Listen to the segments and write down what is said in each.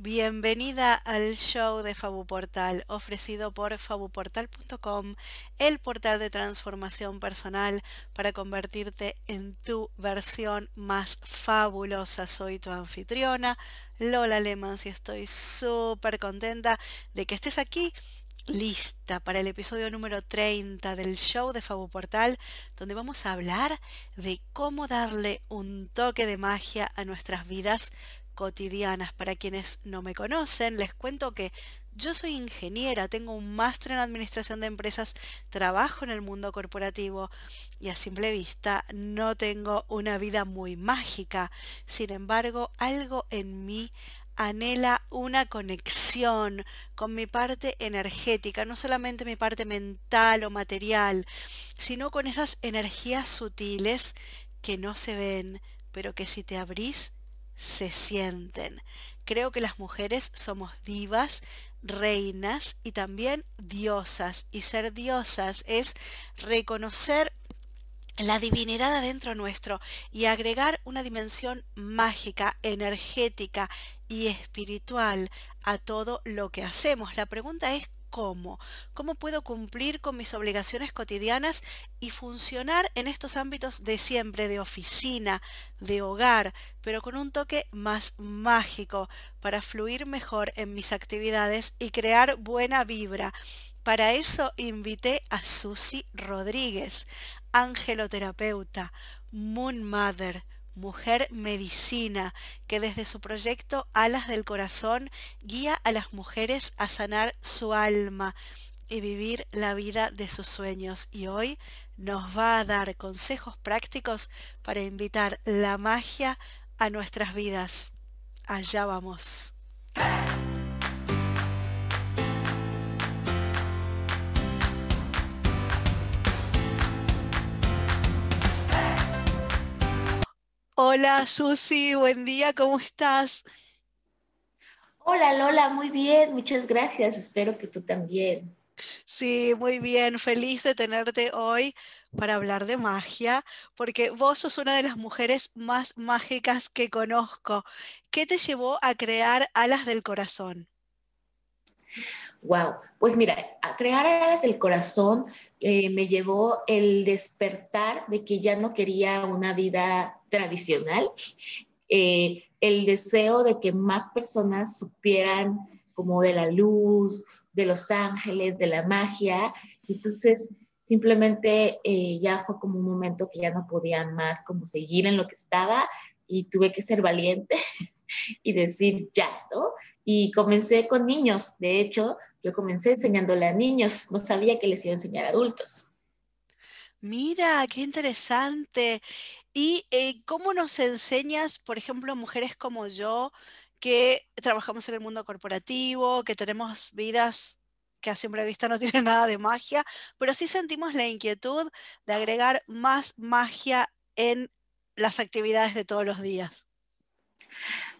Bienvenida al show de Fabu Portal, ofrecido por fabuportal.com, el portal de transformación personal para convertirte en tu versión más fabulosa. Soy tu anfitriona, Lola Lemans, y estoy súper contenta de que estés aquí lista para el episodio número 30 del show de Fabu Portal, donde vamos a hablar de cómo darle un toque de magia a nuestras vidas cotidianas. Para quienes no me conocen, les cuento que yo soy ingeniera, tengo un máster en administración de empresas, trabajo en el mundo corporativo y a simple vista no tengo una vida muy mágica. Sin embargo, algo en mí anhela una conexión con mi parte energética, no solamente mi parte mental o material, sino con esas energías sutiles que no se ven, pero que si te abrís se sienten. Creo que las mujeres somos divas, reinas y también diosas. Y ser diosas es reconocer la divinidad adentro nuestro y agregar una dimensión mágica, energética y espiritual a todo lo que hacemos. La pregunta es cómo. ¿Cómo puedo cumplir con mis obligaciones cotidianas y funcionar en estos ámbitos de siempre, de oficina, de hogar, pero con un toque más mágico para fluir mejor en mis actividades y crear buena vibra? Para eso invité a Susi Rodríguez, angeloterapeuta, Moon Mother, Mujer Medicina, que desde su proyecto Alas del Corazón guía a las mujeres a sanar su alma y vivir la vida de sus sueños. Y hoy nos va a dar consejos prácticos para invitar la magia a nuestras vidas. Allá vamos. Hola Susi, buen día, ¿cómo estás? Hola Lola, muy bien, muchas gracias, espero que tú también. Sí, muy bien, feliz de tenerte hoy para hablar de magia, porque vos sos una de las mujeres más mágicas que conozco. ¿Qué te llevó a crear Alas del Corazón? Wow, pues mira, a crear Alas del Corazón eh, me llevó el despertar de que ya no quería una vida tradicional, eh, el deseo de que más personas supieran como de la luz, de los ángeles, de la magia. Entonces, simplemente eh, ya fue como un momento que ya no podía más como seguir en lo que estaba y tuve que ser valiente y decir ya, ¿no? Y comencé con niños. De hecho, yo comencé enseñándole a niños. No sabía que les iba a enseñar a adultos. Mira, qué interesante. ¿Y eh, cómo nos enseñas, por ejemplo, mujeres como yo, que trabajamos en el mundo corporativo, que tenemos vidas que a simple vista no tienen nada de magia, pero sí sentimos la inquietud de agregar más magia en las actividades de todos los días?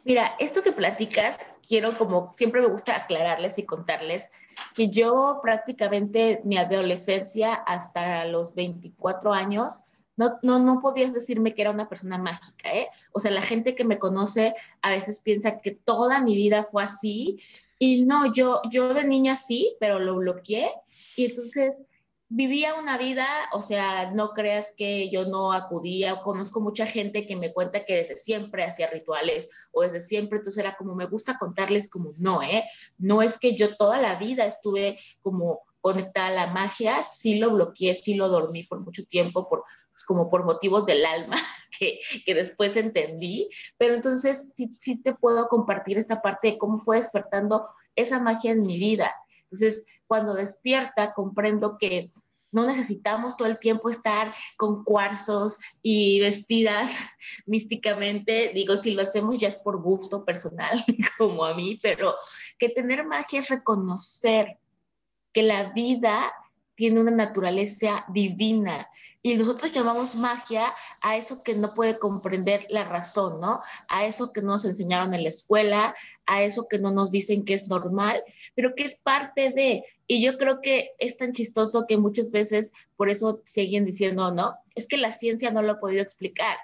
Mira, esto que platicas, quiero como siempre me gusta aclararles y contarles que yo prácticamente mi adolescencia hasta los 24 años, no, no, no podías decirme que era una persona mágica, ¿eh? O sea, la gente que me conoce a veces piensa que toda mi vida fue así y no, yo, yo de niña sí, pero lo bloqueé y entonces vivía una vida, o sea, no creas que yo no acudía, conozco mucha gente que me cuenta que desde siempre hacía rituales o desde siempre, entonces era como me gusta contarles como no, ¿eh? No es que yo toda la vida estuve como conectada a la magia, sí lo bloqueé, sí lo dormí por mucho tiempo, por, pues, como por motivos del alma que, que después entendí, pero entonces sí, sí te puedo compartir esta parte de cómo fue despertando esa magia en mi vida entonces, cuando despierta, comprendo que no necesitamos todo el tiempo estar con cuarzos y vestidas místicamente. Digo, si lo hacemos ya es por gusto personal, como a mí, pero que tener magia es reconocer que la vida tiene una naturaleza divina y nosotros llamamos magia a eso que no puede comprender la razón, ¿no? A eso que no nos enseñaron en la escuela, a eso que no nos dicen que es normal, pero que es parte de. Y yo creo que es tan chistoso que muchas veces por eso siguen diciendo, no, es que la ciencia no lo ha podido explicar.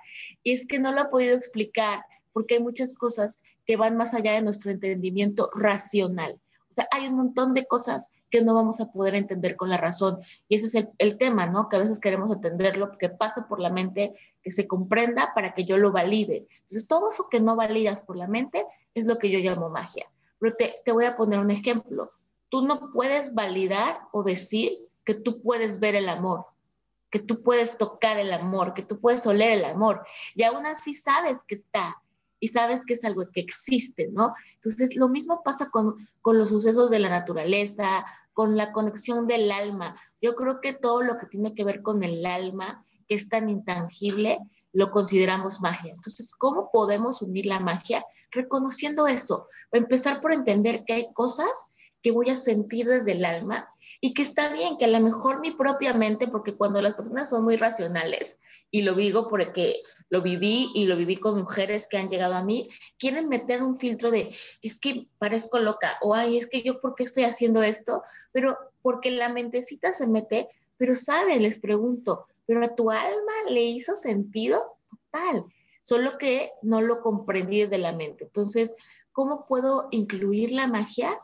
Y es que no lo ha podido explicar porque hay muchas cosas que van más allá de nuestro entendimiento racional. O sea, hay un montón de cosas que no vamos a poder entender con la razón. Y ese es el, el, tema, ¿no? Que a veces queremos entenderlo, que pasa por la mente, que se comprenda para que yo lo valide. Entonces, todo eso que no validas por la mente es lo que yo llamo magia. Pero te, te voy a poner un ejemplo. Tú no puedes validar o decir que tú puedes ver el amor, que tú puedes tocar el amor, que tú puedes oler el amor. Y aún así sabes que está, y sabes que es algo que existe, ¿no? Entonces, lo mismo pasa con, con los sucesos de la naturaleza, con la conexión del alma. Yo creo que todo lo que tiene que ver con el alma, que es tan intangible, lo consideramos magia. Entonces, ¿cómo podemos unir la magia? Reconociendo eso. Empezar por entender que hay cosas que voy a sentir desde el alma y que está bien, que a lo mejor mi propia mente, porque cuando las personas son muy racionales, y lo digo porque lo viví y lo viví con mujeres que han llegado a mí, quieren meter un filtro de, es que parezco loca, o ay, es que yo, ¿por qué estoy haciendo esto? Pero porque la mentecita se mete, pero sabe, les pregunto, pero a tu alma le hizo sentido total, solo que no lo comprendí desde la mente. Entonces, ¿cómo puedo incluir la magia?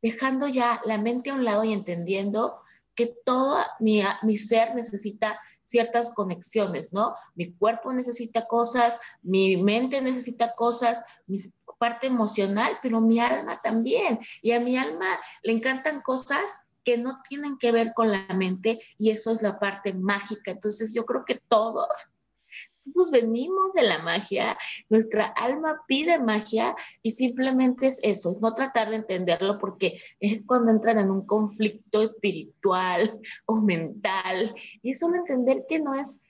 Dejando ya la mente a un lado y entendiendo que todo mi, mi ser necesita ciertas conexiones, ¿no? Mi cuerpo necesita cosas, mi mente necesita cosas, mi parte emocional, pero mi alma también. Y a mi alma le encantan cosas que no tienen que ver con la mente y eso es la parte mágica. Entonces yo creo que todos nosotros venimos de la magia, nuestra alma pide magia y simplemente es eso, es no tratar de entenderlo porque es cuando entran en un conflicto espiritual o mental y es solo entender que no es,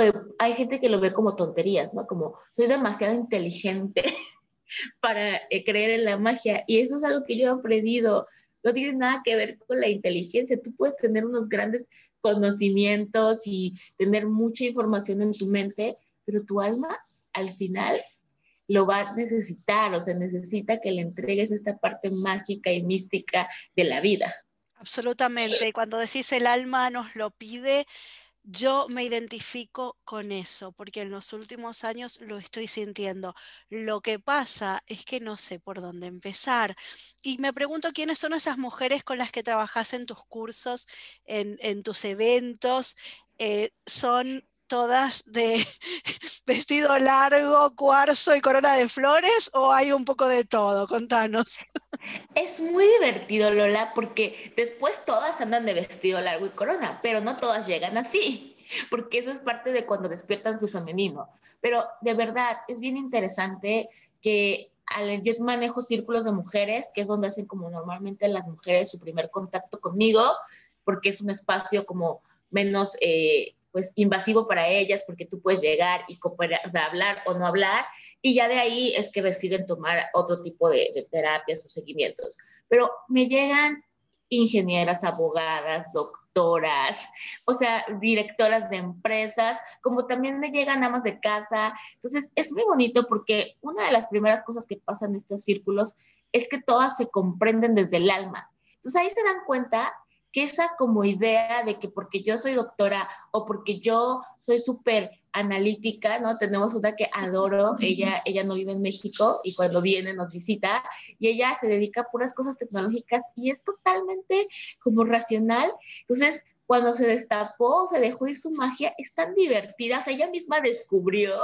eh, hay gente que lo ve como tonterías, ¿no? Como soy demasiado inteligente para eh, creer en la magia y eso es algo que yo he aprendido no tiene nada que ver con la inteligencia. Tú puedes tener unos grandes conocimientos y tener mucha información en tu mente, pero tu alma al final lo va a necesitar, o sea, necesita que le entregues esta parte mágica y mística de la vida. Absolutamente. Y cuando decís el alma nos lo pide, yo me identifico con eso, porque en los últimos años lo estoy sintiendo. Lo que pasa es que no sé por dónde empezar. Y me pregunto quiénes son esas mujeres con las que trabajas en tus cursos, en, tus eventos. Eh, ¿Son todas de vestido largo, cuarzo y corona de flores o hay un poco de todo? Contanos. Es muy divertido, Lola, porque después todas andan de vestido largo y corona, pero no todas llegan así, porque eso es parte de cuando despiertan su femenino. Pero de verdad, es bien interesante que yo manejo círculos de mujeres, que es donde hacen como normalmente las mujeres su primer contacto conmigo, porque es un espacio como menos... Eh, pues invasivo para ellas porque tú puedes llegar y cooperar, o hablar o no hablar y ya de ahí es que deciden tomar otro tipo de, de terapias o seguimientos. Pero me llegan ingenieras, abogadas, doctoras, o sea, directoras de empresas, como también me llegan amas de casa. Entonces, es muy bonito porque una de las primeras cosas que pasan en estos círculos es que todas se comprenden desde el alma. Entonces, ahí se dan cuenta que esa como idea de que porque yo soy doctora o porque yo soy súper analítica, ¿no? Tenemos una que adoro, ella, ella no vive en México y cuando viene nos visita y ella se dedica a puras cosas tecnológicas y es totalmente como racional. Entonces, cuando se destapó, se dejó ir su magia, es tan divertida, o sea, ella misma descubrió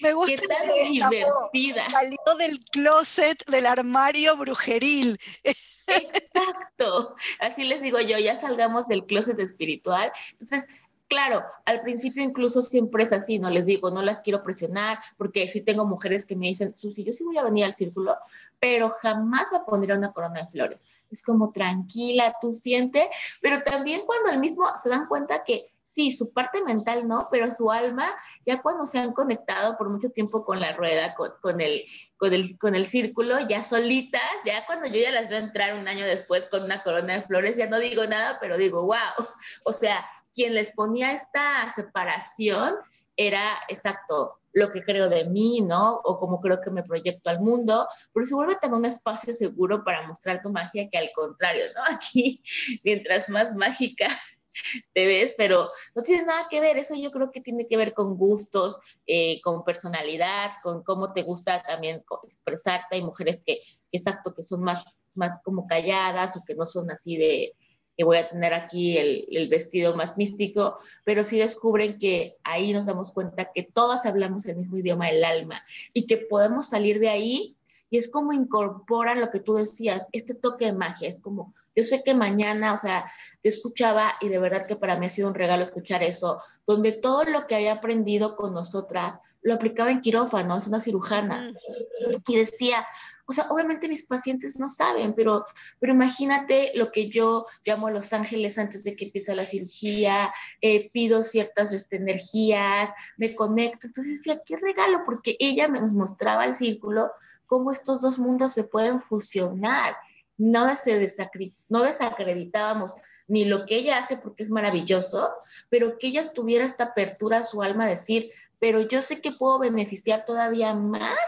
me gusta que tan divertida. Salió del closet, del armario brujeril. Exacto, así les digo yo, ya salgamos del closet espiritual. Entonces, claro, al principio incluso siempre es así, no les digo, no las quiero presionar, porque sí tengo mujeres que me dicen, Susi, yo sí voy a venir al círculo, pero jamás me pondría una corona de flores. Es como tranquila, tú siente, pero también cuando el mismo se dan cuenta que sí, su parte mental no, pero su alma, ya cuando se han conectado por mucho tiempo con la rueda, con, el, con, el, con el círculo, ya solitas, ya cuando yo ya las veo entrar un año después con una corona de flores, ya no digo nada, pero digo, wow, o sea, quien les ponía esta separación era exacto lo que creo de mí, ¿no? O como creo que me proyecto al mundo, pero se vuelve también un espacio seguro para mostrar tu magia que al contrario, ¿no? Aquí, mientras más mágica te ves, pero no tiene nada que ver, eso yo creo que tiene que ver con gustos, eh, con personalidad, con cómo te gusta también expresarte, hay mujeres que, exacto, que son más, más como calladas o que no son así de, que voy a tener aquí el, el, vestido más místico, pero sí descubren que ahí nos damos cuenta que todas hablamos el mismo idioma del alma y que podemos salir de ahí. Y es como incorporan lo que tú decías, este toque de magia, es como, yo sé que mañana, o sea, yo escuchaba y de verdad que para mí ha sido un regalo escuchar eso, donde todo lo que había aprendido con nosotras lo aplicaba en quirófano, es una cirujana, y decía, o sea, obviamente mis pacientes no saben, pero, pero imagínate lo que yo llamo a Los Ángeles antes de que empiece la cirugía, eh, pido ciertas este, energías, me conecto. Entonces decía, qué regalo, porque ella me nos mostraba el círculo, cómo estos dos mundos se pueden fusionar. No, se no desacreditábamos ni lo que ella hace porque es maravilloso, pero que ella tuviera esta apertura a su alma decir, pero yo sé que puedo beneficiar todavía más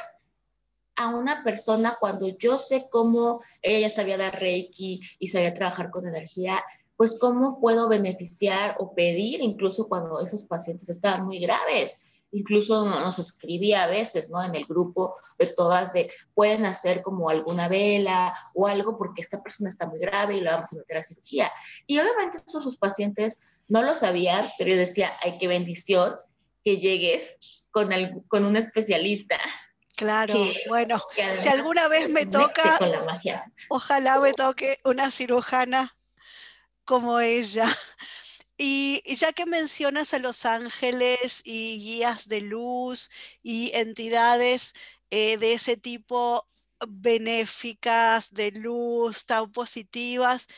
a una persona cuando yo sé cómo ella sabía dar Reiki y sabía trabajar con energía, pues cómo puedo beneficiar o pedir incluso cuando esos pacientes estaban muy graves. Incluso nos escribía a veces, ¿no? En el grupo de todas de, pueden hacer como alguna vela o algo porque esta persona está muy grave y lo vamos a meter a cirugía. Y obviamente esos sus pacientes no lo sabían, pero yo decía, ay, qué bendición que llegues con, el, con un especialista Claro, bueno, si alguna vez me toca, ojalá me toque una cirujana como ella. Y, ya que mencionas a los ángeles y guías de luz y entidades eh, de ese tipo benéficas, de luz, tan positivas,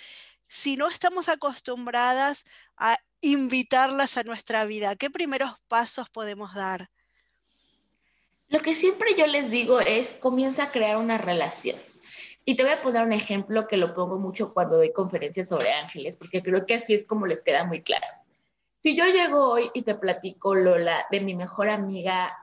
si no estamos acostumbradas a invitarlas a nuestra vida, ¿qué primeros pasos podemos dar? Lo que siempre yo les digo es, comienza a crear una relación. Y te voy a poner un ejemplo que lo pongo mucho cuando doy conferencias sobre ángeles, porque creo que así es como les queda muy claro. Si yo llego hoy y te platico, Lola, de mi mejor amiga,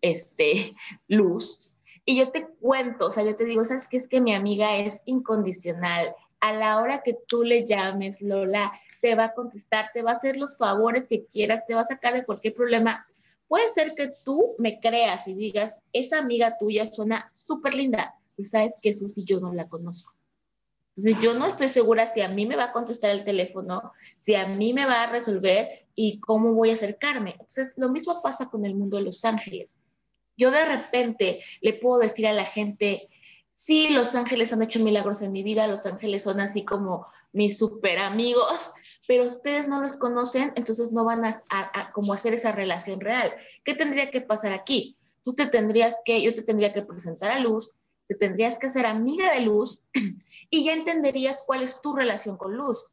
este, Luz, y yo te cuento, o sea, yo te digo, ¿sabes qué? Es que mi amiga es incondicional. A la hora que tú le llames, Lola, te va a contestar, te va a hacer los favores que quieras, te va a sacar de cualquier problema. Puede ser que tú me creas y digas, esa amiga tuya suena súper linda, pues sabes que sí yo no la conozco. Entonces yo no estoy segura si a mí me va a contestar el teléfono, si a mí me va a resolver y cómo voy a acercarme. Entonces lo mismo pasa con el mundo de los ángeles. Yo de repente le puedo decir a la gente, sí, los ángeles han hecho milagros en mi vida, los ángeles son así como mis super amigos, pero ustedes no los conocen, entonces no van a, como hacer esa relación real. ¿Qué tendría que pasar aquí? Tú te tendrías que, yo te tendría que presentar a Luz, te tendrías que hacer amiga de Luz y ya entenderías cuál es tu relación con Luz.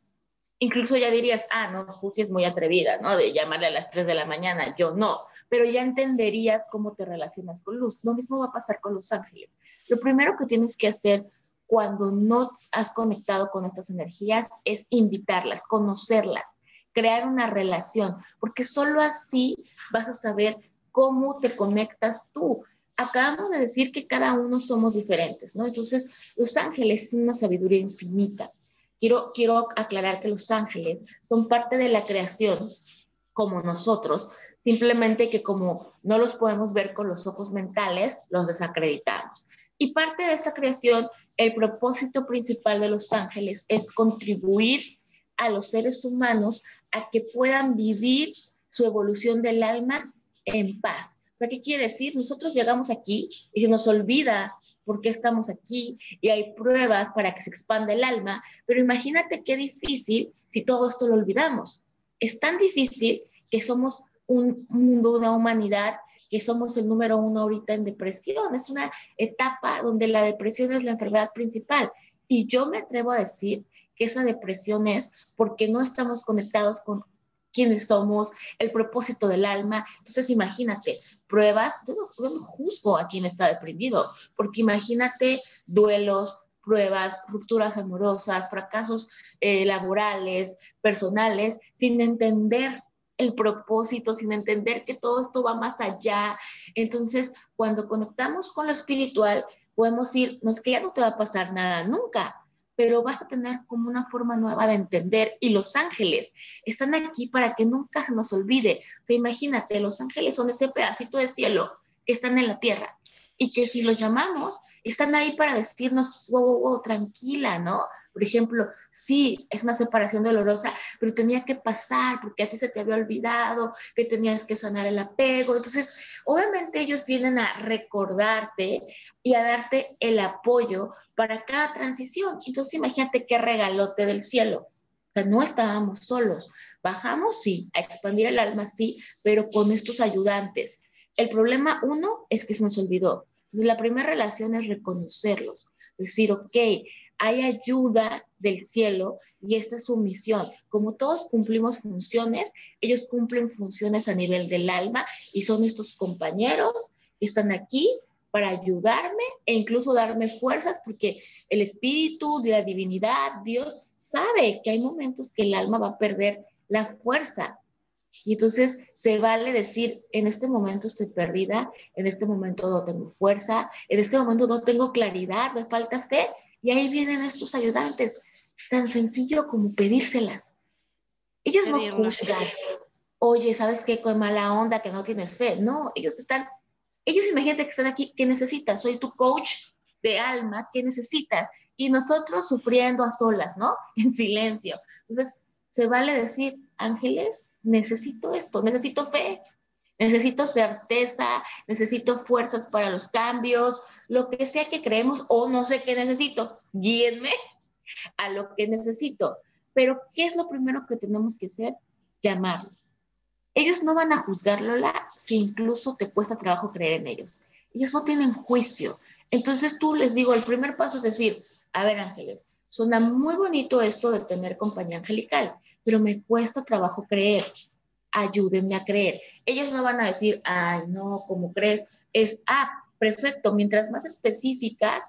Incluso ya dirías, ah, no, Susi es muy atrevida, ¿no? De llamarle a las 3 de la mañana, yo no, pero ya entenderías cómo te relacionas con Luz. Lo mismo va a pasar con los ángeles. Lo primero que tienes que hacer cuando no has conectado con estas energías es invitarlas, conocerlas, crear una relación, porque solo así vas a saber cómo te conectas tú. Acabamos de decir que cada uno somos diferentes, ¿no? Entonces, los ángeles tienen una sabiduría infinita. Quiero, quiero aclarar que los ángeles son parte de la creación como nosotros, simplemente que como no los podemos ver con los ojos mentales, los desacreditamos. Y parte de esa creación el propósito principal de los ángeles es contribuir a los seres humanos a que puedan vivir su evolución del alma en paz. Sea, ¿qué quiere decir? Nosotros llegamos aquí y se nos olvida por qué estamos aquí y hay pruebas para que se expanda el alma, pero imagínate qué difícil si todo esto lo olvidamos. Es tan difícil que somos un mundo, una humanidad que somos el número uno ahorita en depresión. Es una etapa donde la depresión es la enfermedad principal. Y yo me atrevo a decir que esa depresión es porque no estamos conectados con quiénes somos, el propósito del alma. Entonces, imagínate, pruebas, yo no, juzgo a quien está deprimido, porque imagínate duelos, pruebas, rupturas amorosas, fracasos eh, laborales, personales, sin entender el propósito, sin entender que todo esto va más allá. Entonces, cuando conectamos con lo espiritual, podemos ir, no que ya no te va a pasar nada nunca, pero vas a tener como una forma nueva de entender. Y los ángeles están aquí para que nunca se nos olvide. O imagínate, los ángeles son ese pedacito de cielo que están en la tierra y que si los llamamos, están ahí para decirnos, wow, wow, wow, tranquila, ¿no? Por ejemplo, sí, es una separación dolorosa, pero tenía que pasar porque a ti se te había olvidado que tenías que sanar el apego. Entonces, obviamente ellos vienen a recordarte y a darte el apoyo para cada transición. Entonces, imagínate qué regalote del cielo. O sea, no estábamos solos. Bajamos, sí, a expandir el alma, sí, pero con estos ayudantes. El problema, uno, es que se nos olvidó. Entonces, la primera relación es reconocerlos, decir, ok, hay ayuda del cielo y esta es su misión. Como todos cumplimos funciones, ellos cumplen funciones a nivel del alma y son estos compañeros que están aquí para ayudarme e incluso darme fuerzas porque el espíritu de la divinidad, Dios, sabe que hay momentos que el alma va a perder la fuerza y entonces se vale decir, en este momento estoy perdida, en este momento no tengo fuerza, en este momento no tengo claridad, me falta fe. Y ahí vienen estos ayudantes, tan sencillo como pedírselas. Ellos no juzgan, oye, ¿sabes qué? Con mala onda que no tienes fe. No, ellos están, ellos imagínate que están aquí, ¿qué necesitas? Soy tu coach de alma, ¿qué necesitas? Y nosotros sufriendo a solas, ¿no? En silencio. Entonces, se vale decir, ángeles, necesito esto, necesito fe, necesito certeza, necesito fuerzas para los cambios, lo que sea que creemos o no sé qué necesito, guíenme a lo que necesito. Pero, ¿qué es lo primero que tenemos que hacer? Llamarlos. Ellos no van a juzgar, Lola, si incluso te cuesta trabajo creer en ellos. Ellos no tienen juicio. Entonces tú les digo, el primer paso es decir, a ver, ángeles, suena muy bonito esto de tener compañía angelical, pero me cuesta trabajo creer. Ayúdenme a creer. Ellos no van a decir, ay, no, ¿cómo crees? Es, ah, perfecto, mientras más específicas,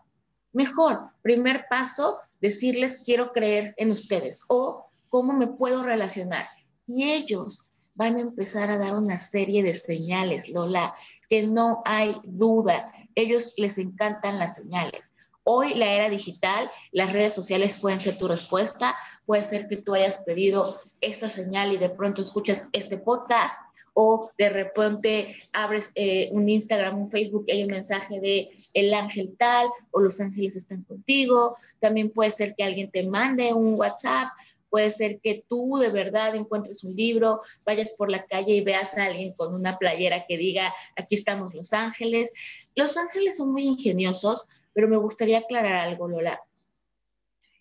mejor. Primer paso, decirles, quiero creer en ustedes o cómo me puedo relacionar. Y ellos van a empezar a dar una serie de señales, Lola, que no hay duda. Ellos les encantan las señales. Hoy la era digital, las redes sociales pueden ser tu respuesta. Puede ser que tú hayas pedido esta señal y de pronto escuchas este podcast o de repente abres eh, un Instagram, un Facebook y hay un mensaje de el ángel tal o los ángeles están contigo. También puede ser que alguien te mande un WhatsApp. Puede ser que tú de verdad encuentres un libro, vayas por la calle y veas a alguien con una playera que diga, aquí estamos los ángeles. Los ángeles son muy ingeniosos pero me gustaría aclarar algo, Lola.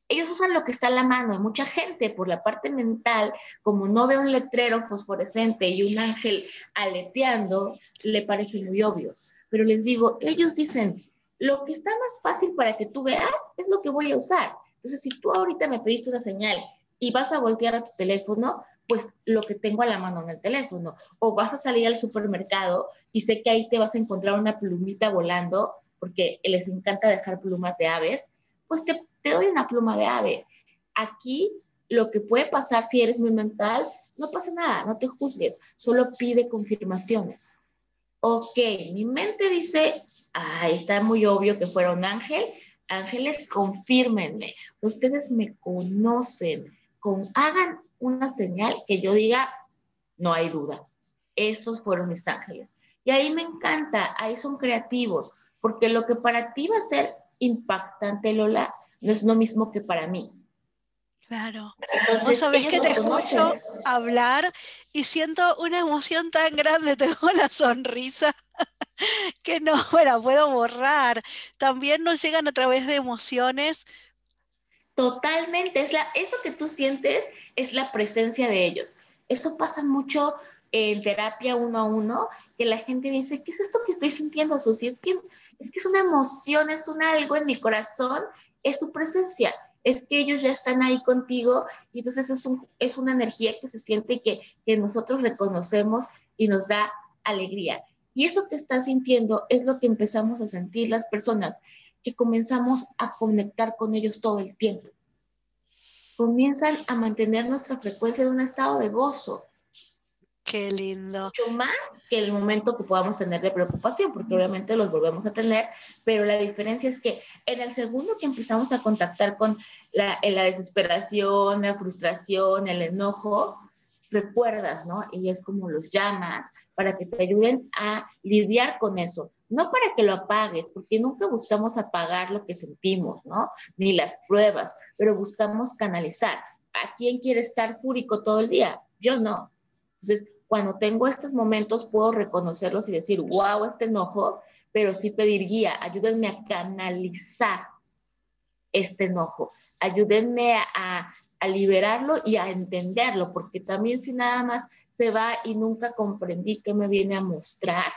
Ellos usan lo que está a la mano. Mucha gente por la parte mental, como no ve un letrero fosforescente y un ángel aleteando, le parece muy obvio. Pero les digo, ellos dicen, lo que está más fácil para que tú veas es lo que voy a usar. Entonces, si tú ahorita me pediste una señal y vas a voltear a tu teléfono, pues lo que tengo a la mano en el teléfono. O vas a salir al supermercado y sé que ahí te vas a encontrar una plumita volando porque les encanta dejar plumas de aves, pues te, doy una pluma de ave. Aquí lo que puede pasar si eres muy mental, no pasa nada, no te juzgues, solo pide confirmaciones. Ok, mi mente dice, ay, está muy obvio que fuera un ángel. Ángeles, confírmenme. Ustedes me conocen. Con, hagan una señal que yo diga, no hay duda. Estos fueron mis ángeles. Y ahí me encanta, ahí son creativos porque lo que para ti va a ser impactante, Lola, no es lo mismo que para mí. Claro. Vos sabés que te escucho hablar y siento una emoción tan grande, tengo la sonrisa que no la puedo borrar. También nos llegan a través de emociones. Totalmente, es la, eso que tú sientes es la presencia de ellos. Eso pasa mucho en terapia uno a uno, que la gente dice, ¿qué es esto que estoy sintiendo, Susi? Es que es que es una emoción, es un algo en mi corazón, es su presencia, es que ellos ya están ahí contigo y entonces es, es una energía que se siente y que, que nosotros reconocemos y nos da alegría. Y eso que estás sintiendo es lo que empezamos a sentir las personas, que comenzamos a conectar con ellos todo el tiempo. Comienzan a mantener nuestra frecuencia de un estado de gozo. Qué lindo. Mucho más que el momento que podamos tener de preocupación, porque obviamente los volvemos a tener, pero la diferencia es que en el segundo que empezamos a contactar con la, desesperación, la frustración, el enojo, recuerdas, ¿no? Y es como los llamas para que te ayuden a lidiar con eso. No para que lo apagues, porque nunca buscamos apagar lo que sentimos, ¿no? Ni las pruebas, pero buscamos canalizar. ¿A quién quiere estar fúrico todo el día? Yo no. Entonces, cuando tengo estos momentos, puedo reconocerlos y decir, wow, este enojo, pero sí pedir guía, ayúdenme a canalizar este enojo, ayúdenme a, a liberarlo y a entenderlo, porque también si nada más se va y nunca comprendí qué me viene a mostrar.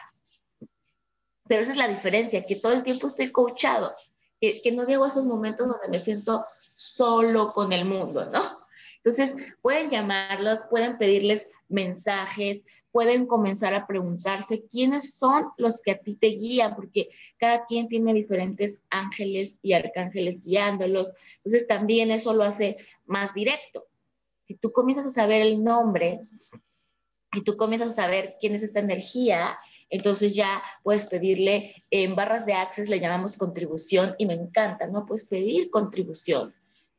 Pero esa es la diferencia, que todo el tiempo estoy coachado, que, que no llego a esos momentos donde me siento solo con el mundo, ¿no? Entonces, pueden llamarlos, pueden pedirles mensajes, pueden comenzar a preguntarse quiénes son los que a ti te guían, porque cada quien tiene diferentes ángeles y arcángeles guiándolos. Entonces, también eso lo hace más directo. Si tú comienzas a saber el nombre, si tú comienzas a saber quién es esta energía, entonces ya puedes pedirle, en barras de access le llamamos contribución y me encanta, ¿no? Puedes pedir contribución.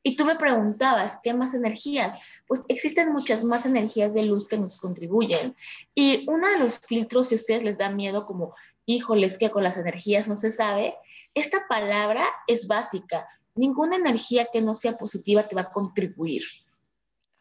Y tú me preguntabas, ¿qué más energías? Pues existen muchas más energías de luz que nos contribuyen. Y uno de los filtros, si a ustedes les da miedo, como, híjoles, que con las energías no se sabe, esta palabra es básica. Ninguna energía que no sea positiva te va a contribuir.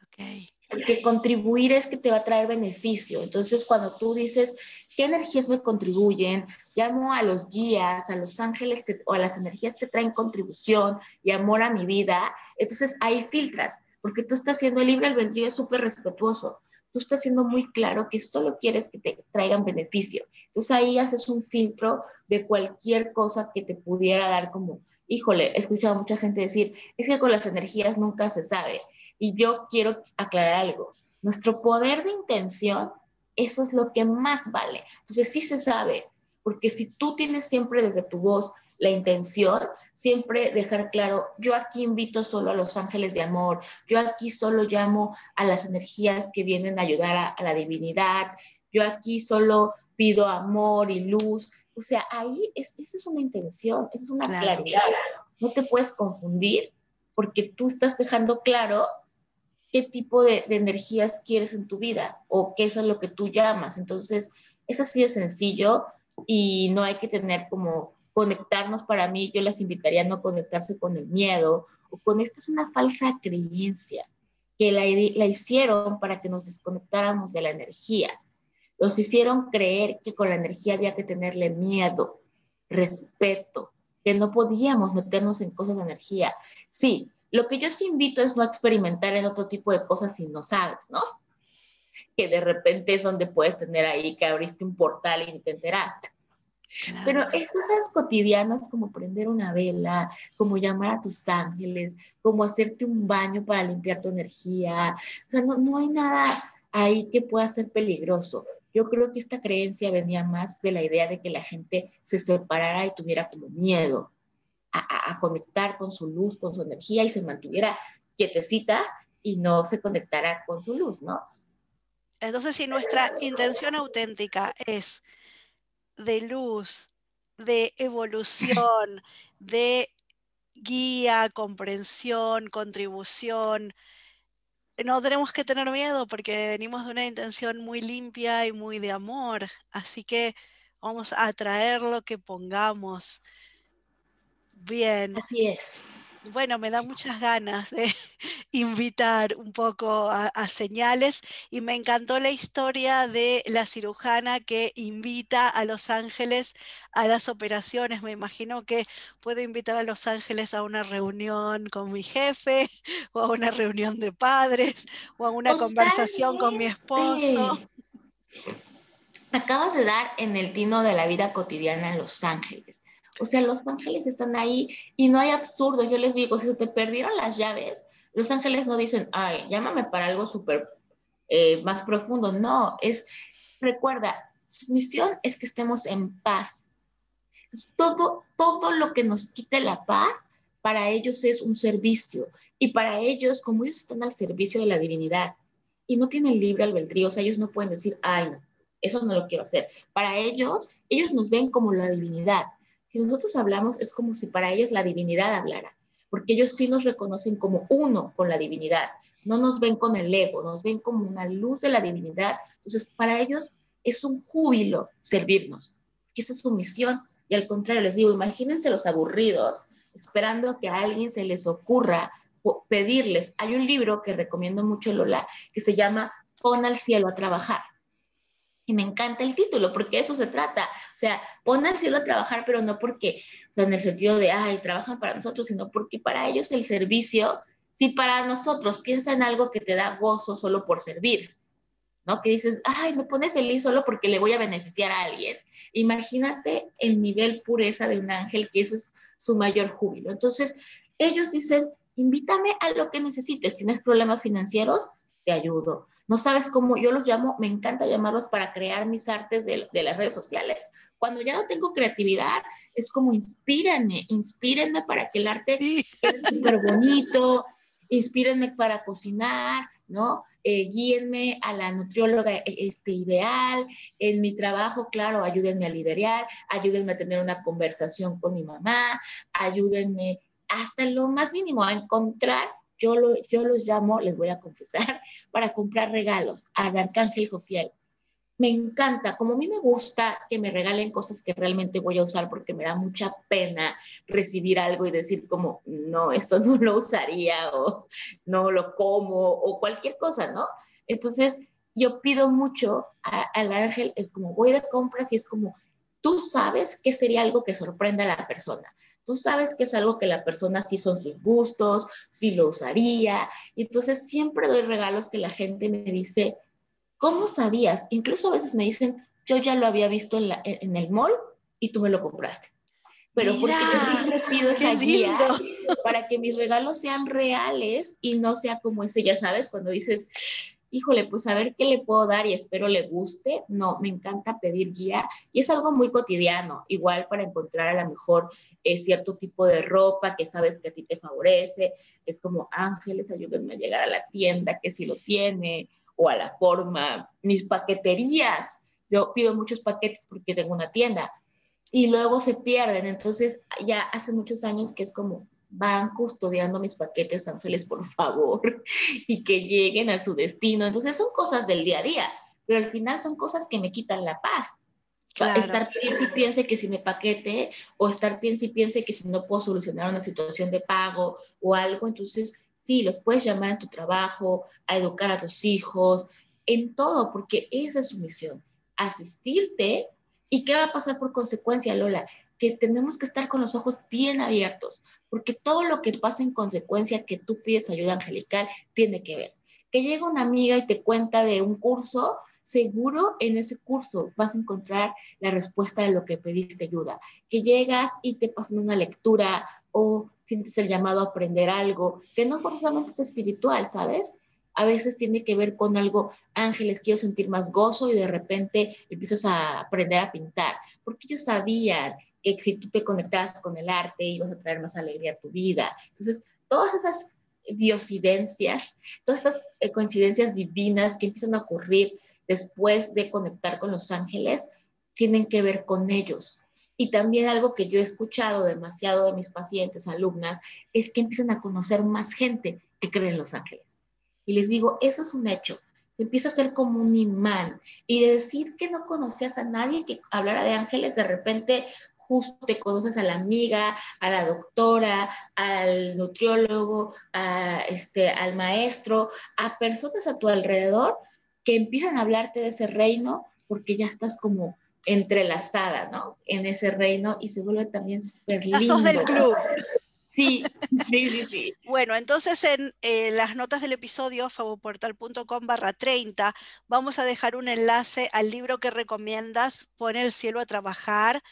Ok. Porque contribuir es que te va a traer beneficio. Entonces, cuando tú dices, ¿qué energías me contribuyen? Llamo a los guías, a los ángeles o a las energías que traen contribución y amor a mi vida. Entonces, ahí filtras, porque tú estás siendo libre albedrío súper respetuoso. Tú estás siendo muy claro que solo quieres que te traigan beneficio. Entonces, ahí haces un filtro de cualquier cosa que te pudiera dar como, híjole, he escuchado a mucha gente decir, es que con las energías nunca se sabe y yo quiero aclarar algo. Nuestro poder de intención, eso es lo que más vale. Entonces sí se sabe, porque si tú tienes siempre desde tu voz la intención, siempre dejar claro, yo aquí invito solo a los ángeles de amor, yo aquí solo llamo a las energías que vienen a ayudar a, a la divinidad, yo aquí solo pido amor y luz. O sea, ahí es, esa es una intención, esa es una Claro. claridad. No te puedes confundir porque tú estás dejando claro qué tipo de, de energías quieres en tu vida o qué es lo que tú llamas. Entonces, es así de sencillo y no hay que tener como conectarnos para mí, yo las invitaría a no conectarse con el miedo o con esta es una falsa creencia que la, la hicieron para que nos desconectáramos de la energía. Nos hicieron creer que con la energía había que tenerle miedo, respeto, que no podíamos meternos en cosas de energía. Sí, lo que yo sí invito es no experimentar en otro tipo de cosas si no sabes, ¿no? Que de repente es donde puedes tener ahí que abriste un portal y te enteraste. Claro. Pero es cosas cotidianas como prender una vela, como llamar a tus ángeles, como hacerte un baño para limpiar tu energía. O sea, no, no hay nada ahí que pueda ser peligroso. Yo creo que esta creencia venía más de la idea de que la gente se separara y tuviera como miedo a, conectar con su luz, con su energía y se mantuviera quietecita y no se conectara con su luz, ¿no? Entonces, si nuestra intención auténtica es de luz, de evolución, de guía, comprensión, contribución, no tenemos que tener miedo porque venimos de una intención muy limpia y muy de amor. Así que vamos a atraer lo que pongamos. Bien. Así es. Bueno, me da muchas ganas de invitar un poco a, a, señales y me encantó la historia de la cirujana que invita a los ángeles a las operaciones. Me imagino que puedo invitar a los ángeles a una reunión con mi jefe o a una reunión de padres o a una Totalmente. conversación con mi esposo. Acabas de dar en el tino de la vida cotidiana en Los Ángeles. O sea, los ángeles están ahí y no hay absurdo. Yo les digo, si te perdieron las llaves, los ángeles no dicen, ay, llámame para algo súper eh, más profundo. No, es, recuerda, su misión es que estemos en paz. Todo, todo lo que nos quite la paz, para ellos es un servicio. Y para ellos, como ellos están al servicio de la divinidad, y no tienen libre albedrío, o sea, ellos no pueden decir, ay, no, eso no lo quiero hacer. Para ellos, ellos nos ven como la divinidad. Si nosotros hablamos, es como si para ellos la divinidad hablara, porque ellos sí nos reconocen como uno con la divinidad, no nos ven con el ego, nos ven como una luz de la divinidad. Entonces, para ellos es un júbilo servirnos, que esa es su misión. Y al contrario, les digo, imagínense los aburridos esperando que a alguien se les ocurra pedirles. Hay un libro que recomiendo mucho, Lola, que se llama Pon al cielo a trabajar. Y me encanta el título, porque eso se trata. O sea, pon al cielo a trabajar, pero no porque, o sea, en el sentido de, ay, trabajan para nosotros, sino porque para ellos el servicio, si para nosotros piensa en algo que te da gozo solo por servir, ¿no? Que dices, ay, me pone feliz solo porque le voy a beneficiar a alguien. Imagínate el nivel pureza de un ángel, que eso es su mayor júbilo. Entonces, ellos dicen, invítame a lo que necesites. ¿Tienes problemas financieros? Te ayudo. No sabes cómo, yo los llamo, me encanta llamarlos para crear mis artes de, las redes sociales. Cuando ya no tengo creatividad, es como inspírenme, inspírenme para que el arte sea súper bonito, inspírenme para cocinar, ¿no? Eh, guíenme a la nutrióloga eh, este, ideal, en mi trabajo, claro, ayúdenme a liderar, ayúdenme a tener una conversación con mi mamá, ayúdenme hasta lo más mínimo a encontrar, yo, lo, yo los llamo, les voy a confesar, para comprar regalos al Arcángel Jofiel. Me encanta, como a mí me gusta que me regalen cosas que realmente voy a usar porque me da mucha pena recibir algo y decir como, no, esto no lo usaría o no lo como o cualquier cosa, ¿no? Entonces, yo pido mucho al ángel, es como voy de compras y es como, tú sabes que sería algo que sorprenda a la persona tú sabes que es algo que la persona sí son sus gustos, sí lo usaría. Y entonces siempre doy regalos que la gente me dice, ¿cómo sabías? Incluso a veces me dicen, yo ya lo había visto en, en el mall y tú me lo compraste. Pero porque yo siempre pido esa guía para que mis regalos sean reales y no sea como ese, ya sabes, cuando dices, híjole, pues a ver qué le puedo dar y espero le guste. No, me encanta pedir guía y es algo muy cotidiano, igual para encontrar a lo mejor eh, cierto tipo de ropa que sabes que a ti te favorece. Es como, ángeles, ayúdenme a llegar a la tienda que si lo tiene o a la forma. Mis paqueterías, yo pido muchos paquetes porque tengo una tienda y luego se pierden. Entonces, ya hace muchos años que es como, van custodiando mis paquetes, ángeles, por favor, y que lleguen a su destino. Entonces son cosas del día a día, pero al final son cosas que me quitan la paz. Estar piense y piense que si me paquete, o estar piense y piense que si no puedo solucionar una situación de pago o algo, entonces sí, los puedes llamar en tu trabajo, a educar a tus hijos, en todo, porque esa es su misión, asistirte. ¿Y qué va a pasar por consecuencia, Lola? Que tenemos que estar con los ojos bien abiertos, porque todo lo que pasa en consecuencia que tú pides ayuda angelical tiene que ver. Que llega una amiga y te cuenta de un curso, seguro en ese curso vas a encontrar la respuesta de lo que pediste ayuda. Que llegas y te pasan una lectura o sientes el llamado a aprender algo, que no forzosamente es espiritual, ¿sabes? A veces tiene que ver con algo, ángeles, quiero sentir más gozo y de repente empiezas a aprender a pintar, porque ellos sabían que si tú te conectabas con el arte ibas a traer más alegría a tu vida. Entonces, todas esas diosidencias, todas esas eh, coincidencias divinas que empiezan a ocurrir después de conectar con los ángeles, tienen que ver con ellos. Y también algo que yo he escuchado demasiado de mis pacientes, alumnas, es que empiezan a conocer más gente que cree en los ángeles. Y les digo, eso es un hecho. Se empieza a ser como un imán. Y de decir que no conocías a nadie que hablara de ángeles, de repente justo te conoces a la amiga, a la doctora, al nutriólogo, a, este, al maestro, a personas a tu alrededor que empiezan a hablarte de ese reino porque ya estás como entrelazada, ¿no? En ese reino y se vuelve también súper lindo. del club. Sí, sí, sí. Bueno, entonces en las notas del episodio, fabuportal.com barra 30, vamos a dejar un enlace al libro que recomiendas, Pone el cielo a trabajar,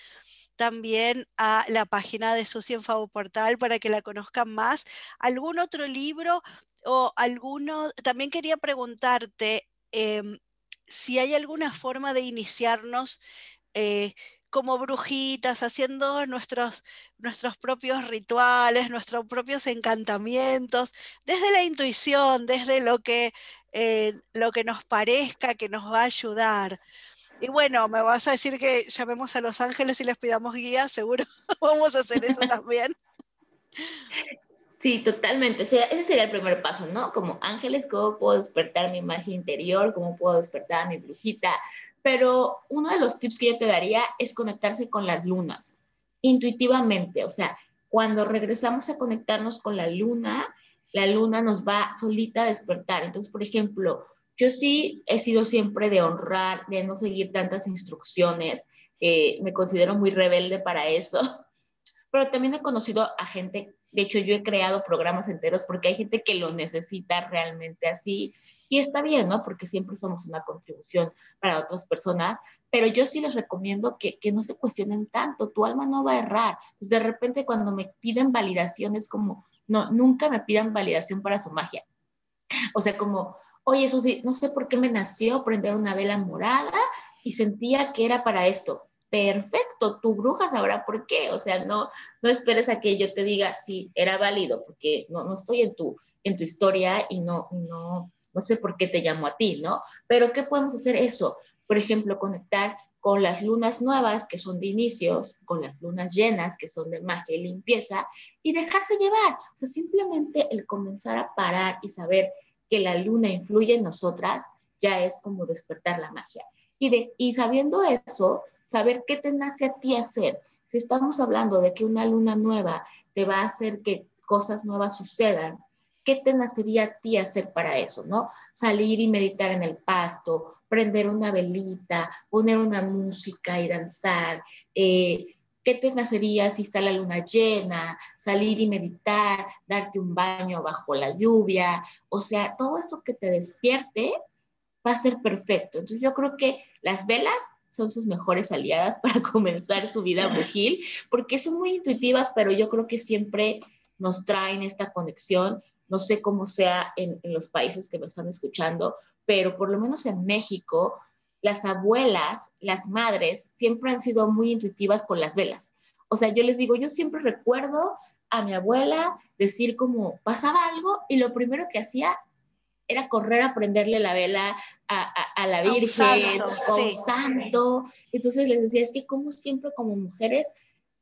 también a la página de Susi en Portal para que la conozcan más. ¿Algún otro libro o alguno? También quería preguntarte em, si hay alguna forma de iniciarnos eh, como brujitas, haciendo nuestros, nuestros propios rituales, nuestros propios encantamientos, desde la intuición, desde lo que, eh, lo que nos parezca que nos va a ayudar. Y bueno, me vas a decir que llamemos a los ángeles y les pidamos guía, seguro vamos a hacer eso también. Sí, totalmente. ese sería el primer paso, ¿no? Como ángeles, ¿cómo puedo despertar mi imagen interior? ¿Cómo puedo despertar a mi brujita? Pero uno de los tips que yo te daría es conectarse con las lunas, intuitivamente. O sea, cuando regresamos a conectarnos con la luna, la luna nos va solita a despertar. Entonces, por ejemplo, yo sí he sido siempre de honrar, de no seguir tantas instrucciones. me considero muy rebelde para eso. Pero también he conocido a gente de hecho, yo he creado programas enteros porque hay gente que lo necesita realmente así y está bien, ¿no? Porque siempre somos una contribución para otras personas, pero yo sí les recomiendo que, que no se cuestionen tanto, tu alma no va a errar. Pues de repente cuando me piden validaciones como, no, nunca me pidan validación para su magia. O sea, como, oye, eso sí, no sé por qué me nació prender una vela morada y sentía que era para esto perfecto, tu bruja sabrá por qué, o sea, no, no esperes a que yo te diga si era válido, porque no, no estoy en tu, en tu historia y no, no, no sé por qué te llamo a ti, ¿no? Pero ¿qué podemos hacer eso? Por ejemplo, conectar con las lunas nuevas, que son de inicios, con las lunas llenas, que son de magia y limpieza, y dejarse llevar. O sea, simplemente el comenzar a parar y saber que la luna influye en nosotras, ya es como despertar la magia. Y, de, y sabiendo eso, saber qué te nace a ti hacer. Si estamos hablando de que una luna nueva te va a hacer que cosas nuevas sucedan, ¿qué te nacería a ti hacer para eso, no? Salir y meditar en el pasto, prender una velita, poner una música y danzar. Eh, ¿Qué te nacería si está la luna llena? Salir y meditar, darte un baño bajo la lluvia. O sea, todo eso que te despierte va a ser perfecto. Entonces yo creo que las velas son sus mejores aliadas para comenzar su vida brujil, porque son muy intuitivas, pero yo creo que siempre nos traen esta conexión. No sé cómo sea en, los países que me están escuchando, pero por lo menos en México, las abuelas, las madres, siempre han sido muy intuitivas con las velas. O sea, yo les digo, yo siempre recuerdo a mi abuela decir como pasaba algo y lo primero que hacía era correr a prenderle la vela a, la Virgen, santo, a un santo. Entonces les decía, es que como siempre como mujeres,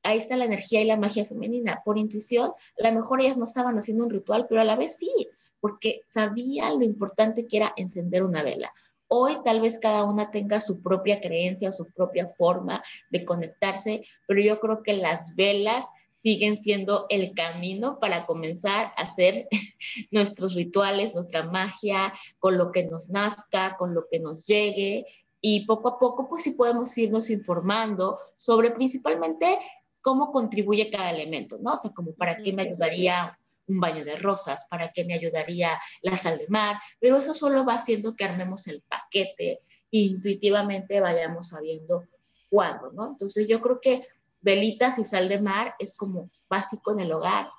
ahí está la energía y la magia femenina. Por intuición, a lo mejor ellas no estaban haciendo un ritual, pero a la vez sí, porque sabían lo importante que era encender una vela. Hoy tal vez cada una tenga su propia creencia, su propia forma de conectarse, pero yo creo que las velas siguen siendo el camino para comenzar a hacer nuestros rituales, nuestra magia, con lo que nos nazca, con lo que nos llegue. Y poco a poco, pues sí podemos irnos informando sobre principalmente cómo contribuye cada elemento, ¿no? O sea, como para qué me ayudaría un baño de rosas, para qué me ayudaría la sal de mar, pero eso solo va haciendo que armemos el paquete e intuitivamente vayamos sabiendo cuándo, ¿no? Entonces yo creo que velitas y sal de mar es como básico en el hogar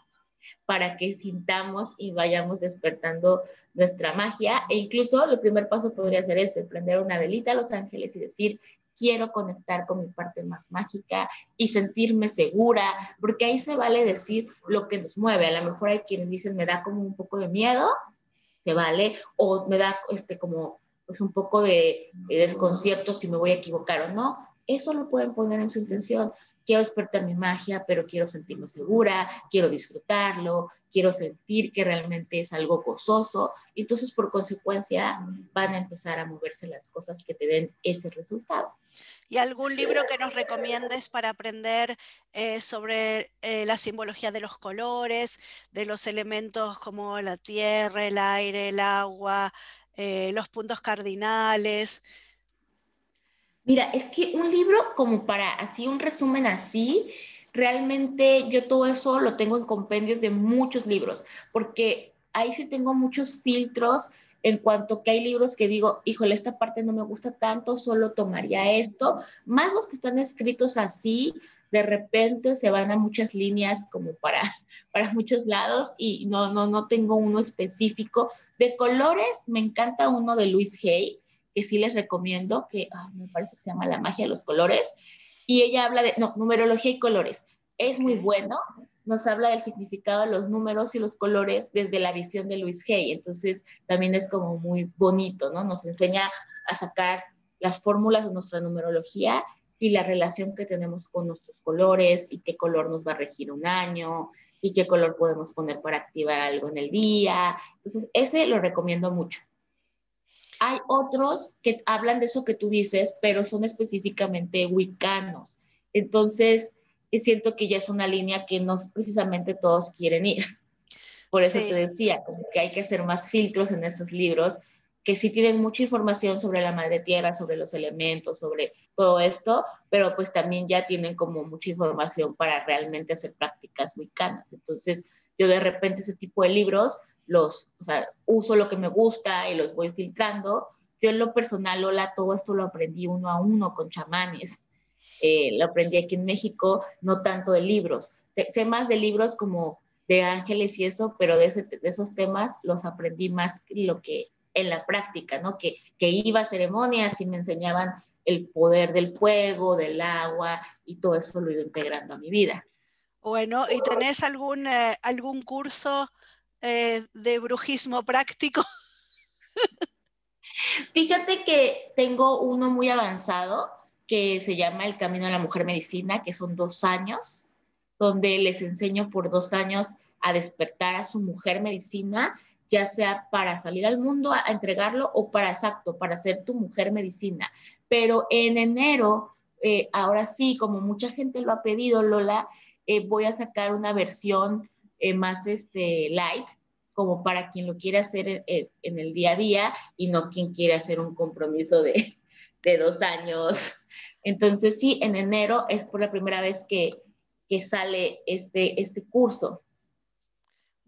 para que sintamos y vayamos despertando nuestra magia. E incluso el primer paso podría ser ese, prender una velita a los ángeles y decir, quiero conectar con mi parte más mágica y sentirme segura, porque ahí se vale decir lo que nos mueve. A lo mejor hay quienes dicen, me da como un poco de miedo, se vale, o me da este como pues un poco de, de desconcierto si me voy a equivocar o no. Eso lo pueden poner en su intención quiero despertar mi magia, pero quiero sentirme segura, quiero disfrutarlo, quiero sentir que realmente es algo gozoso. Entonces, por consecuencia, van a empezar a moverse las cosas que te den ese resultado. ¿Y algún libro que nos recomiendes para aprender eh, sobre eh, la simbología de los colores, de los elementos como la tierra, el aire, el agua, eh, los puntos cardinales? Mira, es que un libro como para así, un resumen así, realmente yo todo eso lo tengo en compendios de muchos libros, porque ahí sí tengo muchos filtros en cuanto que hay libros que digo, híjole, esta parte no me gusta tanto, solo tomaría esto, más los que están escritos así, de repente se van a muchas líneas como para, para muchos lados y no, no, no tengo uno específico. De colores, me encanta uno de Luis Hay, que sí les recomiendo, que me parece que se llama La magia de los colores. y ella habla de, no, numerología y colores. Es muy bueno, nos habla del significado de los números y los colores desde la visión de Luis Hay. Entonces, también es como muy bonito, ¿no? Nos enseña a sacar las fórmulas de nuestra numerología y la relación que tenemos con nuestros colores y qué color nos va a regir un año y qué color podemos poner para activar algo en el día. Entonces, ese lo recomiendo mucho. Hay otros que hablan de eso que tú dices, pero son específicamente wicanos. Entonces, siento que ya es una línea que no precisamente todos quieren ir. Por eso te decía, como que hay que hacer más filtros en esos libros que sí tienen mucha información sobre la madre tierra, sobre los elementos, sobre todo esto, pero pues también ya tienen como mucha información para realmente hacer prácticas muy canas. Entonces, yo de repente ese tipo de libros los, o sea, uso lo que me gusta y los voy filtrando. Yo en lo personal, Lola, todo esto lo aprendí uno a uno con chamanes. Eh, lo aprendí aquí en México, no tanto de libros. Sé más de libros como de ángeles y eso, pero de, de esos temas los aprendí más lo que en la práctica, ¿no? Que, que iba a ceremonias y me enseñaban el poder del fuego, del agua y todo eso lo he ido integrando a mi vida. Bueno, ¿y tenés algún, eh, algún curso eh, de brujismo práctico? Fíjate que tengo uno muy avanzado que se llama El Camino a la Mujer Medicina, que son dos años, donde les enseño por dos años a despertar a su mujer medicina ya sea para salir al mundo a, entregarlo o para exacto, para ser tu mujer medicina. Pero en enero, eh, ahora sí, como mucha gente lo ha pedido, Lola, eh, voy a sacar una versión eh, más este, light, como para quien lo quiera hacer en, el día a día y no quien quiere hacer un compromiso de, de dos años. Entonces sí, en enero es por la primera vez que, que sale este, este curso.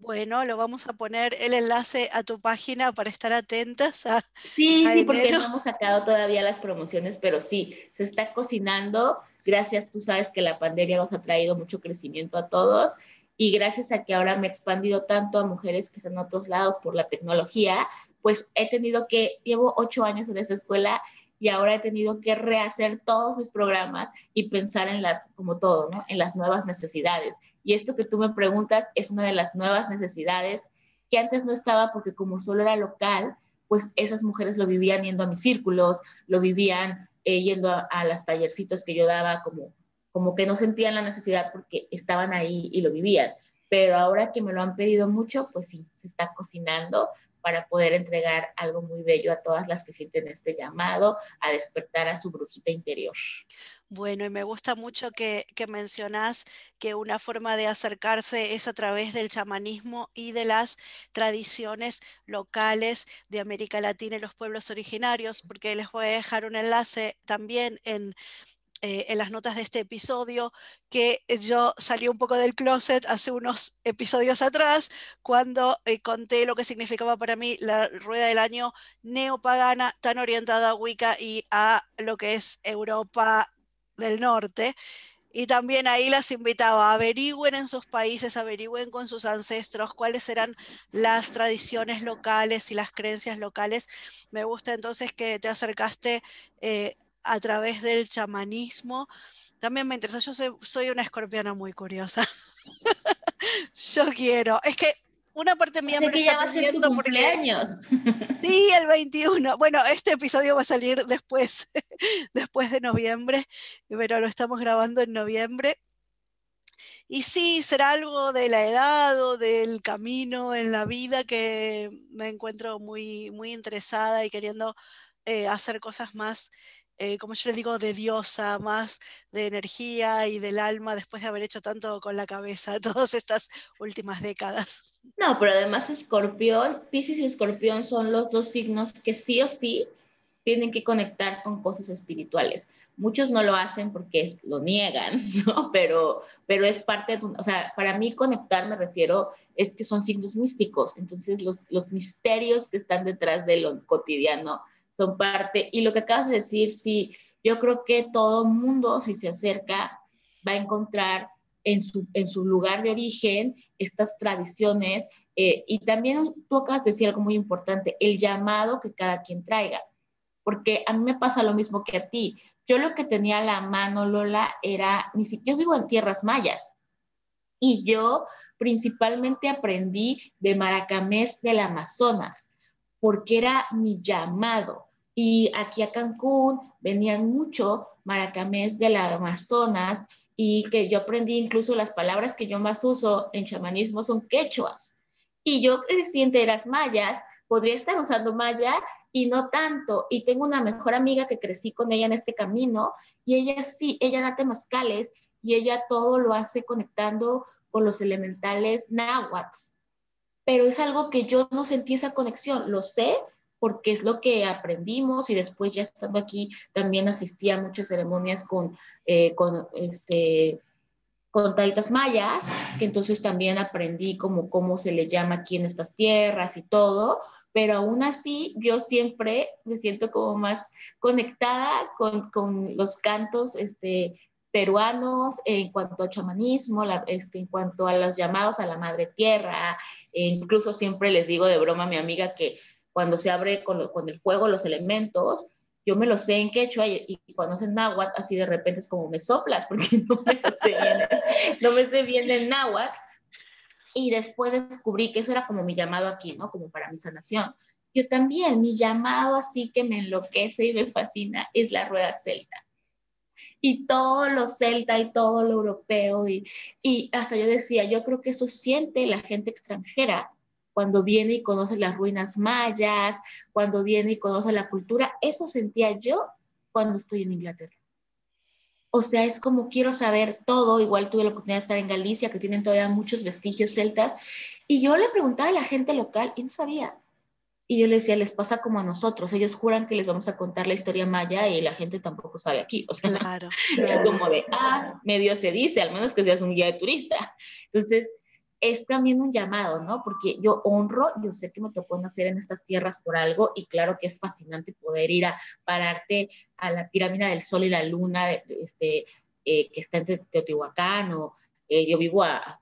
Bueno, lo vamos a poner el enlace a tu página para estar atentas a. Sí, sí, porque no hemos sacado todavía las promociones, pero sí, se está cocinando. Gracias, tú sabes que la pandemia nos ha traído mucho crecimiento a todos y gracias a que ahora me he expandido tanto a mujeres que están en otros lados por la tecnología, pues he tenido que, llevo ocho años en esa escuela y ahora he tenido que rehacer todos mis programas y pensar en las, como todo, ¿no? En las nuevas necesidades. Y esto que tú me preguntas es una de las nuevas necesidades que antes no estaba porque como solo era local, pues esas mujeres lo vivían yendo a mis círculos, lo vivían eh, yendo a, a los tallercitos que yo daba, como, como que no sentían la necesidad porque estaban ahí y lo vivían. Pero ahora que me lo han pedido mucho, pues sí, se está cocinando para poder entregar algo muy bello a todas las que sienten este llamado a despertar a su brujita interior. Bueno, y me gusta mucho que, que mencionas que una forma de acercarse es a través del chamanismo y de las tradiciones locales de América Latina y los pueblos originarios, porque les voy a dejar un enlace también en eh, en las notas de este episodio que yo salí un poco del closet hace unos episodios atrás cuando eh, conté lo que significaba para mí la rueda del año neopagana tan orientada a Wicca y a lo que es Europa del Norte. Y también ahí las invitaba, averigüen en sus países, averigüen con sus ancestros cuáles eran las tradiciones locales y las creencias locales. Me gusta entonces que te acercaste eh, a través del chamanismo. También me interesa, yo soy, una escorpiana muy curiosa. yo quiero, es que una parte mía me que ya va a ser tu cumpleaños. Sí, el 21. Bueno, este episodio va a salir después, después de noviembre, pero lo estamos grabando en noviembre. Y sí, será algo de la edad o del camino en la vida que me encuentro muy, muy interesada y queriendo eh, hacer cosas más eh, como yo les digo, de diosa, más de energía y del alma después de haber hecho tanto con la cabeza todas estas últimas décadas. No, pero además Escorpión, Pisces y Escorpión son los dos signos que sí o sí tienen que conectar con cosas espirituales. Muchos no lo hacen porque lo niegan. Pero, pero es parte de, o sea, para mí conectar me refiero, es que son signos místicos, entonces los, los misterios que están detrás de lo cotidiano son parte. Y lo que acabas de decir, sí, yo creo que todo mundo, si se acerca, va a encontrar en su, en su lugar de origen estas tradiciones. Eh, y también tú acabas de decir algo muy importante, el llamado que cada quien traiga. Porque a mí me pasa lo mismo que a ti. Yo lo que tenía a la mano, Lola, era, ni siquiera vivo en tierras mayas, y yo principalmente aprendí de Maracamés del Amazonas, porque era mi llamado. Y aquí a Cancún venían mucho maracamés del Amazonas y que yo aprendí incluso las palabras que yo más uso en chamanismo son quechuas. Y yo crecí en eras mayas, podría estar usando maya y no tanto. Y tengo una mejor amiga que crecí con ella en este camino y ella sí, ella da temazcales y ella todo lo hace conectando con los elementales náhuatl. Pero es algo que yo no sentí esa conexión, lo sé porque es lo que aprendimos y después ya estando aquí también asistí a muchas ceremonias con, eh, con este, con taitas mayas, que entonces también aprendí como cómo se le llama aquí en estas tierras y todo, pero aún así yo siempre me siento como más conectada con, con los cantos este, peruanos en cuanto a chamanismo, este, en cuanto a los llamados a la madre tierra, e incluso siempre les digo de broma a mi amiga que cuando se abre con, con el fuego los elementos, yo me lo sé en quechua y, y cuando es náhuatl, así de repente es como me soplas, porque no me lo sé bien, no me sé bien el náhuatl. Y después descubrí que eso era como mi llamado aquí, ¿no? Como para mi sanación. Yo también, mi llamado así que me enloquece y me fascina es la rueda celta. Y todo lo celta y todo lo europeo. Y, y hasta yo decía, yo creo que eso siente la gente extranjera cuando viene y conoce las ruinas mayas, cuando viene y conoce la cultura, eso sentía yo cuando estoy en Inglaterra. O sea, es como quiero saber todo, igual tuve la oportunidad de estar en Galicia, que tienen todavía muchos vestigios celtas, y yo le preguntaba a la gente local y no sabía. Y yo le decía, les pasa como a nosotros, ellos juran que les vamos a contar la historia maya y la gente tampoco sabe aquí. O sea, claro, es como de, ah, medio se dice, al menos que seas un guía de turista. Entonces, es también un llamado, ¿no? Porque yo honro, yo sé que me tocó nacer en estas tierras por algo y claro que es fascinante poder ir a pararte a la pirámide del Sol y la Luna, este, eh, que está en Teotihuacán, o eh, yo vivo a,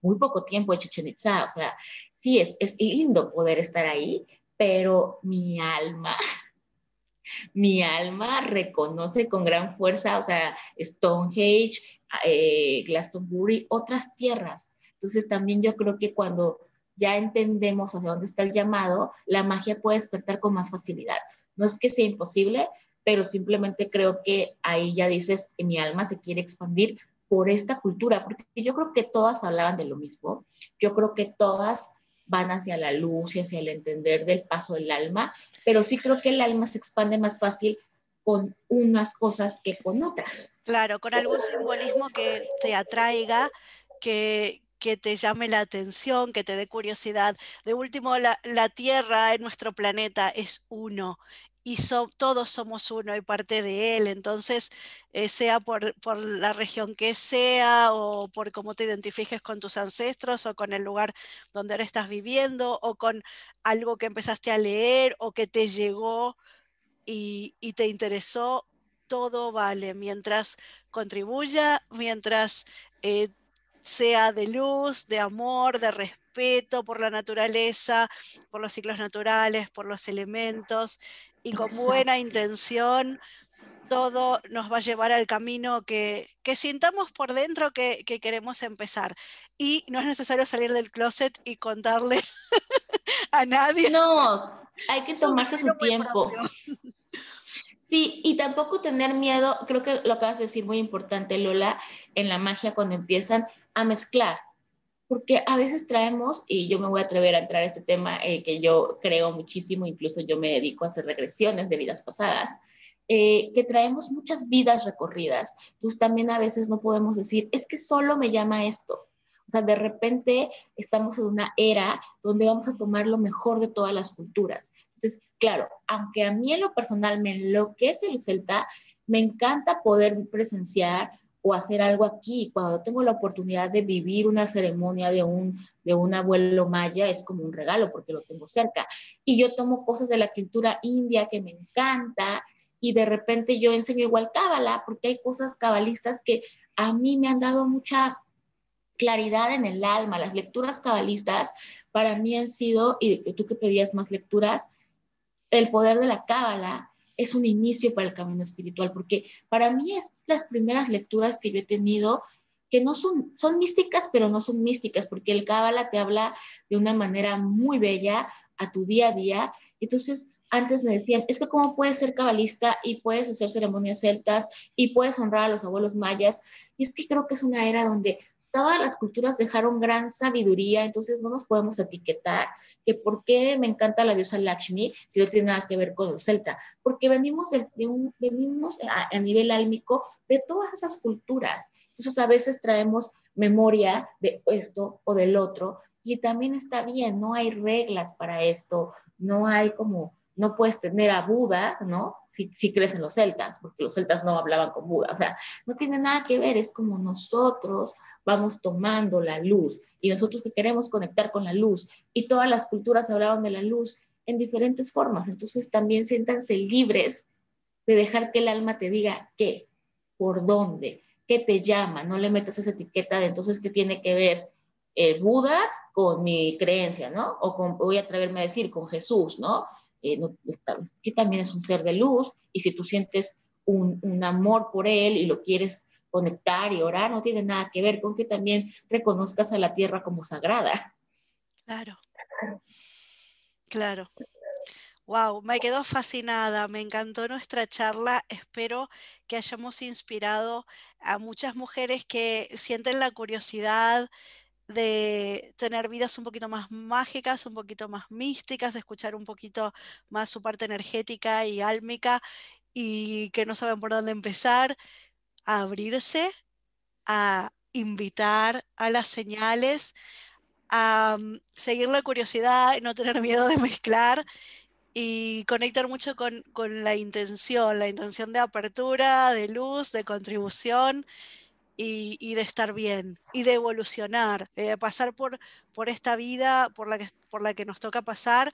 muy poco tiempo en Chichen Itza, o sea, sí, es, es lindo poder estar ahí, pero mi alma, mi alma reconoce con gran fuerza, o sea, Stonehenge, eh, Glastonbury, otras tierras entonces también yo creo que cuando ya entendemos hacia dónde está el llamado, la magia puede despertar con más facilidad. No es que sea imposible, pero simplemente creo que ahí ya dices, mi alma se quiere expandir por esta cultura, porque yo creo que todas hablaban de lo mismo, yo creo que todas van hacia la luz y hacia el entender del paso del alma, pero sí creo que el alma se expande más fácil con unas cosas que con otras. Claro, con algún simbolismo que te atraiga, que, que te llame la atención, que te dé curiosidad. De último, la, Tierra en nuestro planeta es uno y todos somos uno y parte de él. Entonces, eh, sea por, por, la región que sea o por cómo te identifiques con tus ancestros o con el lugar donde ahora estás viviendo o con algo que empezaste a leer o que te llegó y, y te interesó, todo vale mientras contribuya, mientras eh, sea de luz, de amor, de respeto por la naturaleza, por los ciclos naturales, por los elementos y con buena intención, todo nos va a llevar al camino que, que sintamos por dentro que, que, queremos empezar. Y no es necesario salir del closet y contarle a nadie. No, hay que tomarse su tiempo. Sí, y tampoco tener miedo, creo que lo acabas de decir muy importante, Lola, en la magia cuando empiezan, a mezclar, porque a veces traemos, y yo me voy a atrever a entrar a este tema eh, que yo creo muchísimo, incluso yo me dedico a hacer regresiones de vidas pasadas, eh, que traemos muchas vidas recorridas. Entonces también a veces no podemos decir, es que solo me llama esto. O sea, de repente estamos en una era donde vamos a tomar lo mejor de todas las culturas. Entonces, claro, aunque a mí en lo personal me enloquece el celta, me encanta poder presenciar o hacer algo aquí. Cuando tengo la oportunidad de vivir una ceremonia de un, de un abuelo maya, es como un regalo porque lo tengo cerca. Y yo tomo cosas de la cultura india que me encanta y de repente yo enseño igual cábala porque hay cosas cabalistas que a mí me han dado mucha claridad en el alma. Las lecturas cabalistas para mí han sido, y tú que pedías más lecturas, el poder de la cábala es un inicio para el camino espiritual, porque para mí es las primeras lecturas que yo he tenido que no son, son místicas, pero no son místicas, porque el Cábala te habla de una manera muy bella a tu día a día. Entonces, antes me decían, es que cómo puedes ser cabalista y puedes hacer ceremonias celtas y puedes honrar a los abuelos mayas. Y es que creo que es una era donde todas las culturas dejaron gran sabiduría, entonces no nos podemos etiquetar que por qué me encanta la diosa Lakshmi si no tiene nada que ver con los celta, porque venimos, de, un, venimos a, a, nivel álmico de todas esas culturas. Entonces a veces traemos memoria de esto o del otro y también está bien, no hay reglas para esto, no hay como no puedes tener a Buda, ¿no? Si, si, crees en los celtas, porque los celtas no hablaban con Buda, o sea, no tiene nada que ver, es como nosotros vamos tomando la luz y nosotros que queremos conectar con la luz y todas las culturas hablaban de la luz en diferentes formas, entonces también siéntanse libres de dejar que el alma te diga qué, por dónde, qué te llama, no le metas esa etiqueta de entonces qué tiene que ver el Buda con mi creencia, ¿no? O con, voy a atreverme a decir, con Jesús, ¿no? Eh, que también es un ser de luz, y si tú sientes un, un, amor por él y lo quieres conectar y orar, no tiene nada que ver con que también reconozcas a la tierra como sagrada. Claro. Claro. Wow, me quedó fascinada, me encantó nuestra charla. Espero que hayamos inspirado a muchas mujeres que sienten la curiosidad de tener vidas un poquito más mágicas, un poquito más místicas, de escuchar un poquito más su parte energética y álmica y que no saben por dónde empezar, a abrirse, a invitar a las señales, a mm, seguir la curiosidad y no tener miedo de mezclar y conectar mucho con, con la intención, la intención de apertura, de luz, de contribución y, de estar bien y de evolucionar, de pasar por, por esta vida por la, que, por la que nos toca pasar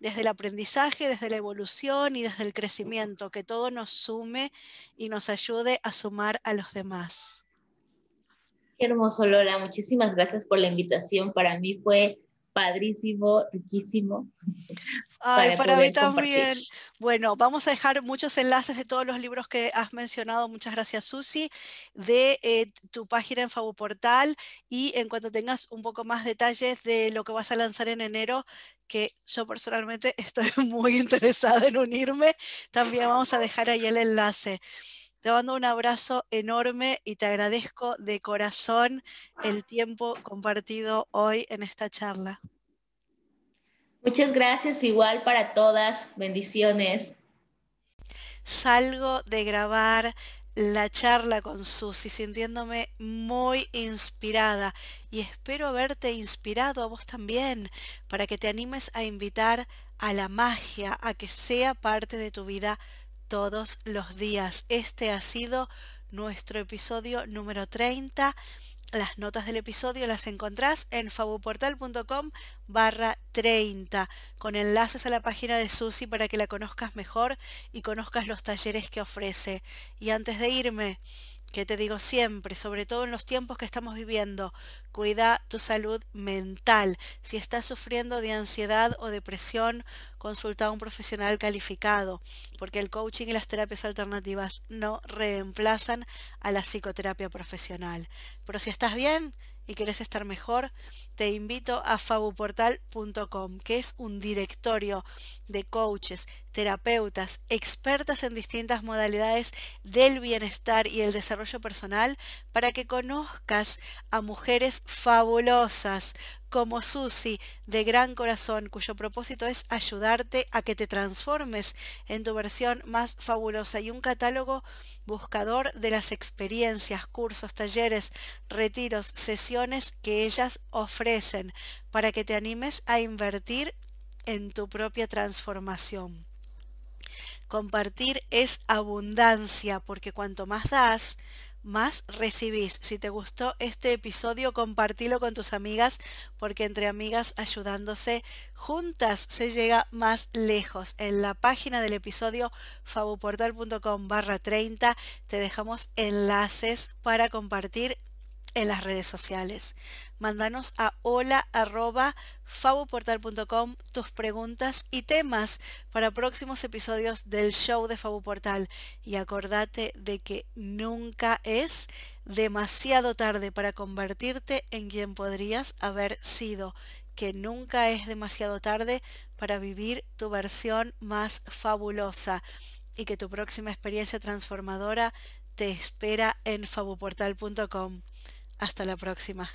desde el aprendizaje, desde la evolución y desde el crecimiento, que todo nos sume y nos ayude a sumar a los demás. Qué hermoso, Lola. Muchísimas gracias por la invitación. Para mí fue padrísimo, riquísimo. Ay, para, mí también. Bueno, vamos a dejar muchos enlaces de todos los libros que has mencionado. Muchas gracias, Susi, de eh, tu página en Fabuportal y en cuanto tengas un poco más detalles de lo que vas a lanzar en enero, que yo personalmente estoy muy interesada en unirme, también vamos a dejar ahí el enlace. Te mando un abrazo enorme y te agradezco de corazón el tiempo compartido hoy en esta charla. Muchas gracias, igual para todas. Bendiciones. Salgo de grabar la charla con Susi sintiéndome muy inspirada y espero haberte inspirado a vos también para que te animes a invitar a la magia a que sea parte de tu vida todos los días. Este ha sido nuestro episodio número 30. Las notas del episodio las encontrás en fabuportal.com barra 30 con enlaces a la página de Susi para que la conozcas mejor y conozcas los talleres que ofrece. Y antes de irme, que te digo siempre, sobre todo en los tiempos que estamos viviendo, cuida tu salud mental. Si estás sufriendo de ansiedad o depresión, consulta a un profesional calificado, porque el coaching y las terapias alternativas no reemplazan a la psicoterapia profesional. Pero si estás bien, y quieres estar mejor, te invito a fabuportal.com, que es un directorio de coaches, terapeutas, expertas en distintas modalidades del bienestar y el desarrollo personal para que conozcas a mujeres fabulosas como Susi, de gran corazón, cuyo propósito es ayudarte a que te transformes en tu versión más fabulosa y un catálogo buscador de las experiencias, cursos, talleres, retiros, sesiones que ellas ofrecen para que te animes a invertir en tu propia transformación. Compartir es abundancia porque cuanto más das, más recibís. Si te gustó este episodio, compartilo con tus amigas, porque entre amigas ayudándose juntas se llega más lejos. En la página del episodio fabuportal.com barra 30 te dejamos enlaces para compartir en las redes sociales. Mándanos a hola arroba fabuportal.com tus preguntas y temas para próximos episodios del show de Fabuportal. Y acordate de que nunca es demasiado tarde para convertirte en quien podrías haber sido. Que nunca es demasiado tarde para vivir tu versión más fabulosa y que tu próxima experiencia transformadora te espera en fabuportal.com. Hasta la próxima.